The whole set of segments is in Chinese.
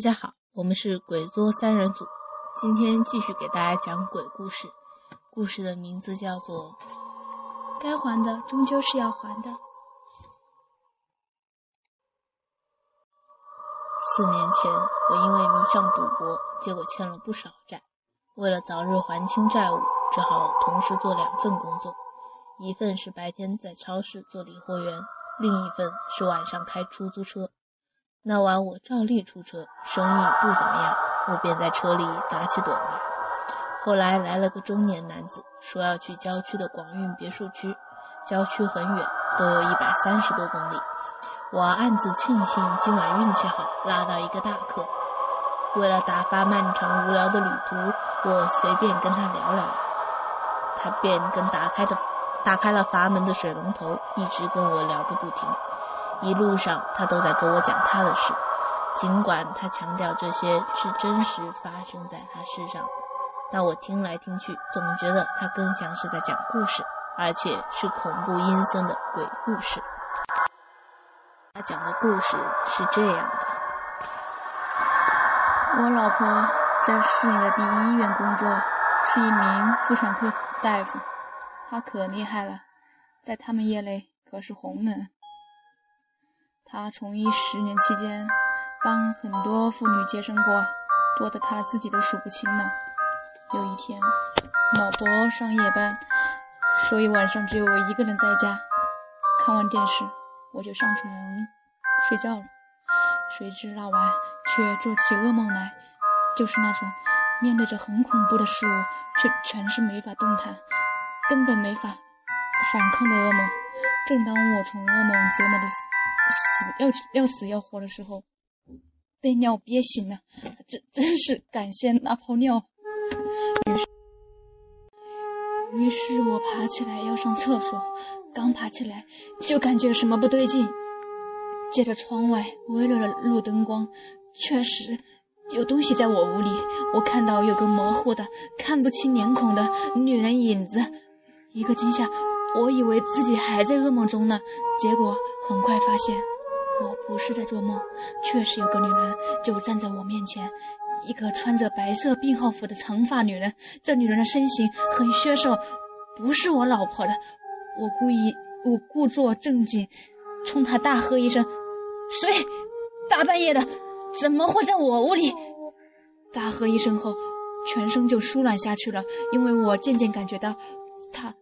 大家好，我们是鬼作三人组，今天继续给大家讲鬼故事。故事的名字叫做《该还的终究是要还的》。四年前，我因为迷上赌博，结果欠了不少债。为了早日还清债务，只好同时做两份工作：一份是白天在超市做理货员，另一份是晚上开出租车。那晚我照例出车，生意不怎么样，我便在车里打起盹来。后来来了个中年男子，说要去郊区的广运别墅区，郊区很远，都有一百三十多公里。我暗自庆幸今晚运气好，拉到一个大客。为了打发漫长无聊的旅途，我随便跟他聊聊，他便跟打开的打开了阀门的水龙头，一直跟我聊个不停。一路上，他都在跟我讲他的事，尽管他强调这些是真实发生在他身上的，但我听来听去，总觉得他更像是在讲故事，而且是恐怖阴森的鬼故事。他讲的故事是这样的：我老婆在市里的第一医院工作，是一名妇产科大夫，她可厉害了，在他们业内可是红人。他从医十年期间，帮很多妇女接生过，多得他自己都数不清了。有一天，老婆上夜班，所以晚上只有我一个人在家。看完电视，我就上床睡觉了。谁知那晚却做起噩梦来，就是那种面对着很恐怖的事物，却全是没法动弹，根本没法反抗的噩梦。正当我从噩梦折磨的死。要要死要活的时候，被尿憋醒了，真真是感谢那泡尿。于是，于是我爬起来要上厕所，刚爬起来就感觉什么不对劲。借着窗外微弱的路灯光，确实有东西在我屋里。我看到有个模糊的、看不清脸孔的女人影子。一个惊吓，我以为自己还在噩梦中呢，结果。很快发现我不是在做梦，确实有个女人就站在我面前，一个穿着白色病号服的长发女人。这女人的身形很削瘦，不是我老婆的。我故意，我故作正经，冲她大喝一声：“谁？大半夜的，怎么会在我屋里？”大喝一声后，全身就舒软下去了，因为我渐渐感觉到，她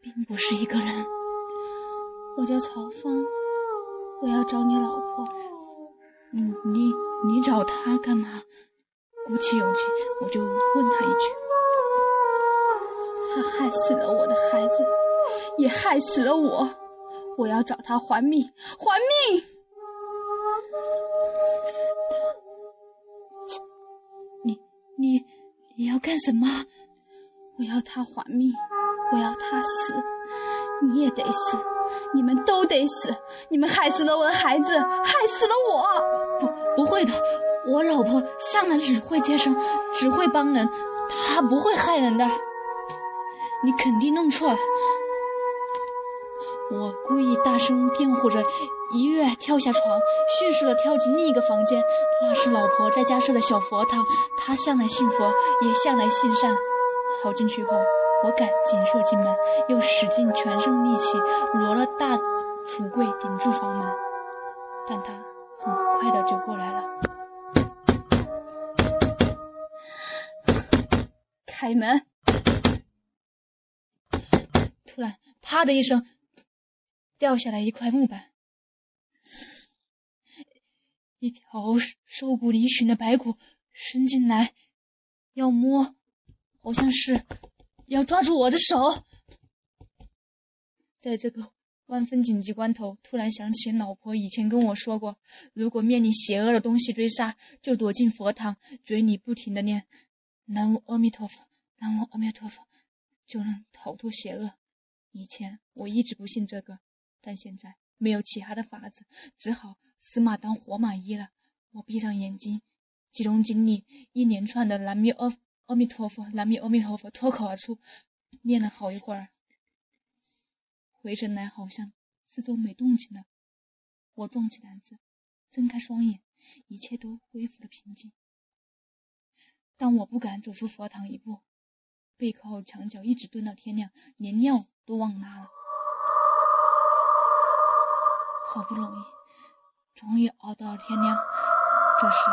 并不是一个人。我叫曹芳，我要找你老婆。你你你找她干嘛？鼓起勇气，我就问他一句：她害死了我的孩子，也害死了我。我要找她还命，还命！你你你要干什么？我要她还命，我要他死，你也得死。你们都得死！你们害死了我的孩子，害死了我！不，不会的，我老婆向来只会接生，只会帮人，她不会害人的。你肯定弄错了。我故意大声辩护着，一跃跳下床，迅速地跳进另一个房间。那是老婆在家设的小佛堂，她向来信佛，也向来信善。跑进去后。我赶紧锁进门，又使尽全身力气挪了大橱柜顶住房门，但他很快的就过来了。开门！突然，啪的一声，掉下来一块木板，一条瘦骨嶙峋的白骨伸进来，要摸，好像是。要抓住我的手，在这个万分紧急关头，突然想起老婆以前跟我说过，如果面临邪恶的东西追杀，就躲进佛堂，嘴里不停的念“南无阿弥陀佛，南无阿弥陀佛”，就能逃脱邪恶。以前我一直不信这个，但现在没有其他的法子，只好死马当活马医了。我闭上眼睛，集中精力，一连串的南无阿。阿弥陀佛，南无阿弥陀佛，脱口而出，念了好一会儿，回神来好像四周没动静了。我壮起胆子，睁开双眼，一切都恢复了平静。当我不敢走出佛堂一步，背靠墙角，一直蹲到天亮，连尿都忘拉了。好不容易，终于熬到了天亮。这时，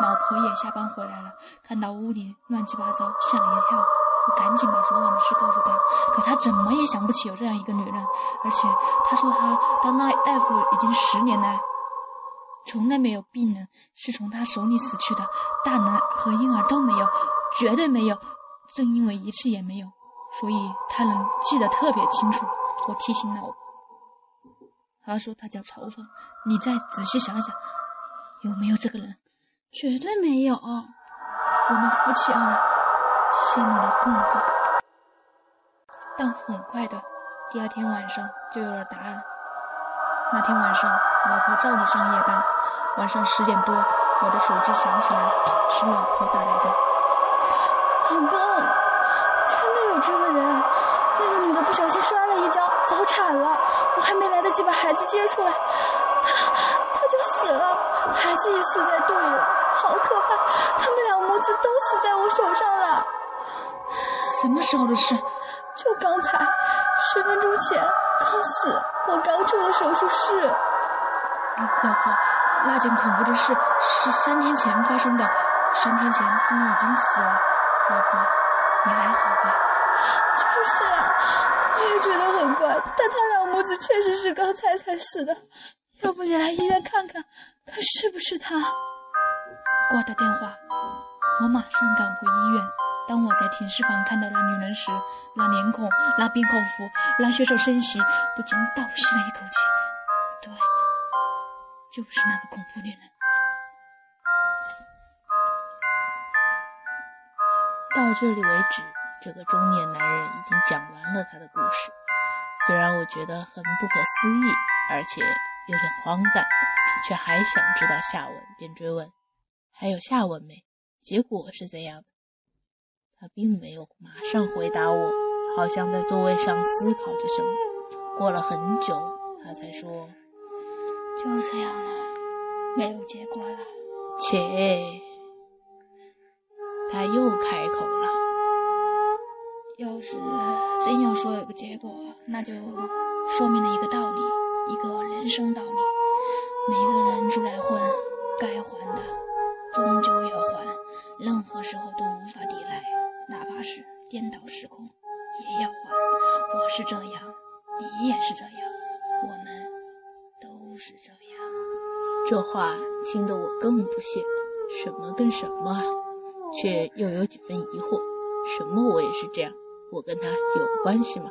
老婆也下班回来了，看到屋里乱七八糟，吓了一跳。我赶紧把昨晚的事告诉她，可她怎么也想不起有这样一个女人，而且她说她当那大夫已经十年了，从来没有病人是从她手里死去的，大人和婴儿都没有，绝对没有。正因为一次也没有，所以她能记得特别清楚。我提醒了我，她说她叫曹芳，你再仔细想想，有没有这个人？绝对没有。我们夫妻二人。陷入了困惑，但很快的，第二天晚上就有了答案。那天晚上，老婆照例上夜班，晚上十点多，我的手机响起来，是老婆打来的。老公，真的有这个人？那个女的不小心摔了一跤，早产了，我还没来得及把孩子接出来，她她就死了，孩子也死在肚里了，好可怕！他们两母子都死在我手上了。什么时候的事？就刚才，十分钟前，刚死。我刚出了手术室。老婆，那件恐怖的事是三天前发生的。三天前他们已经死了。老婆，你还好吧？就是啊，我也觉得很怪，但他两母子确实是刚才才死的。要不你来医院看看，看是不是他？挂掉电话，我马上赶回医院。当我在停尸房看到那女人时，那脸孔、那病号服、那血手身形，不禁倒吸了一口气。对，就是那个恐怖女人。到这里为止，这个中年男人已经讲完了他的故事。虽然我觉得很不可思议，而且有点荒诞，却还想知道下文，便追问：“还有下文没？结果是怎样的？”他并没有马上回答我，好像在座位上思考着什么。过了很久，他才说：“就这样了，没有结果了。”且，他又开口了：“要是真要说有个结果，那就说明了一个道理，一个人生道理：每个人出来混，该还的终究要还，任何时候都无法抵赖。”哪怕是颠倒时空，也要还。我是这样，你也是这样，我们都是这样。这话听得我更不屑，什么跟什么啊？却又有几分疑惑。什么我也是这样？我跟他有关系吗？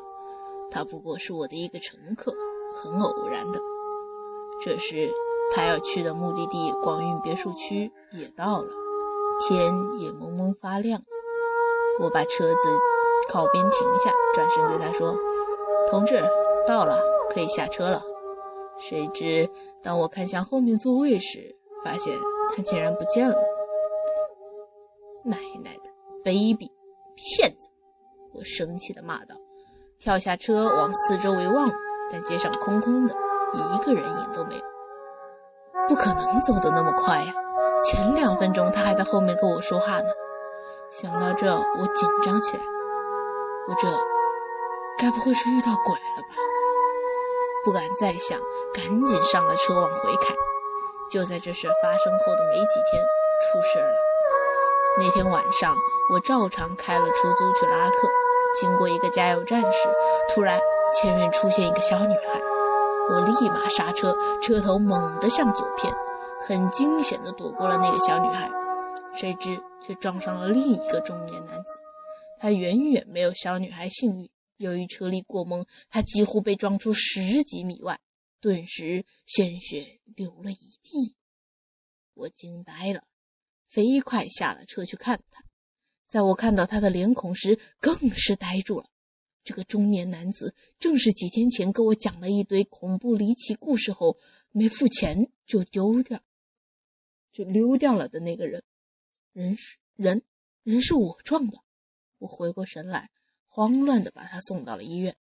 他不过是我的一个乘客，很偶然的。这时，他要去的目的地广运别墅区也到了，天也蒙蒙发亮。我把车子靠边停下，转身对他说：“同志，到了，可以下车了。”谁知当我看向后面座位时，发现他竟然不见了。奶奶的，卑鄙，骗子！我生气地骂道，跳下车往四周围望，但街上空空的，一个人影都没有。不可能走得那么快呀！前两分钟他还在后面跟我说话呢。想到这，我紧张起来。我这该不会是遇到鬼了吧？不敢再想，赶紧上了车往回开。就在这事发生后的没几天，出事了。那天晚上，我照常开了出租去拉客，经过一个加油站时，突然前面出现一个小女孩，我立马刹车，车头猛地向左偏，很惊险地躲过了那个小女孩。谁知却撞上了另一个中年男子，他远远没有小女孩幸运。由于车力过猛，他几乎被撞出十几米外，顿时鲜血流了一地。我惊呆了，飞快下了车去看他。在我看到他的脸孔时，更是呆住了。这个中年男子正是几天前跟我讲了一堆恐怖离奇故事后，没付钱就丢掉、就溜掉了的那个人。人是人，人是我撞的。我回过神来，慌乱的把他送到了医院。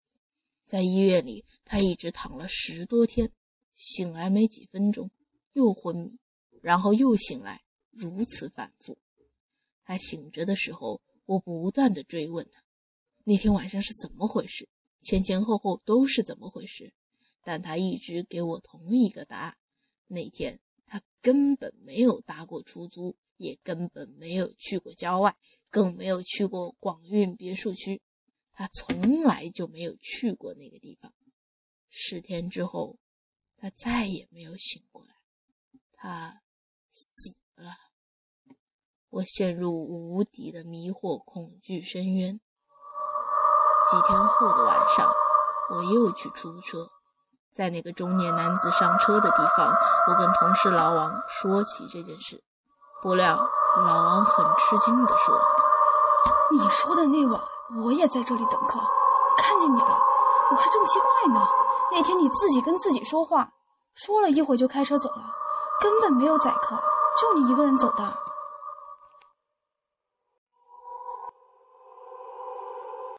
在医院里，他一直躺了十多天，醒来没几分钟，又昏迷，然后又醒来，如此反复。他醒着的时候，我不断的追问他，那天晚上是怎么回事，前前后后都是怎么回事。但他一直给我同一个答案：那天他根本没有搭过出租，也根本没有去过郊外，更没有去过广运别墅区，他从来就没有去过那个地方。十天之后，他再也没有醒过来，他死了。我陷入无底的迷惑、恐惧深渊。几天后的晚上，我又去出租车，在那个中年男子上车的地方，我跟同事老王说起这件事，不料老王很吃惊地说：“你说的那晚，我也在这里等客，看见你了，我还正奇怪呢。那天你自己跟自己说话，说了一会就开车走了，根本没有载客，就你一个人走的。”